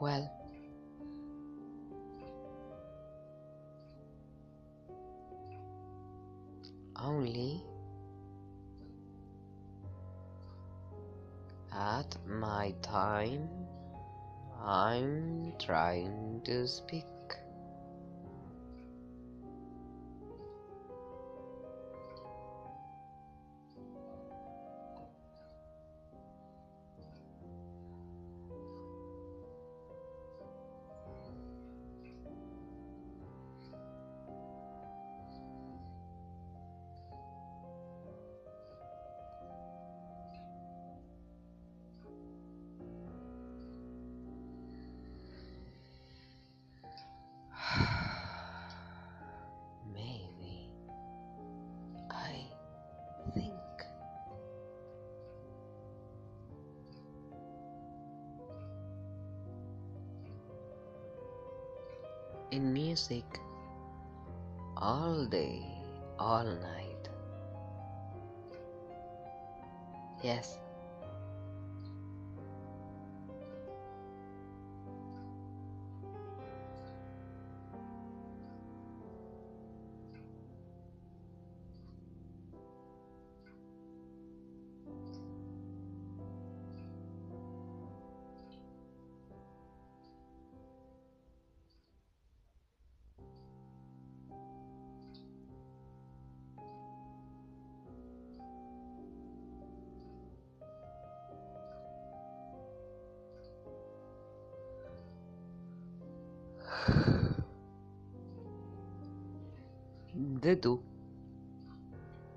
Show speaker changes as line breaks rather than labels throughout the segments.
Well, only at my time I'm trying to speak. In music all day, all night. Yes, the do,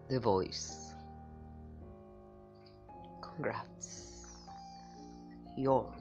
the voice. Congrats, your choice.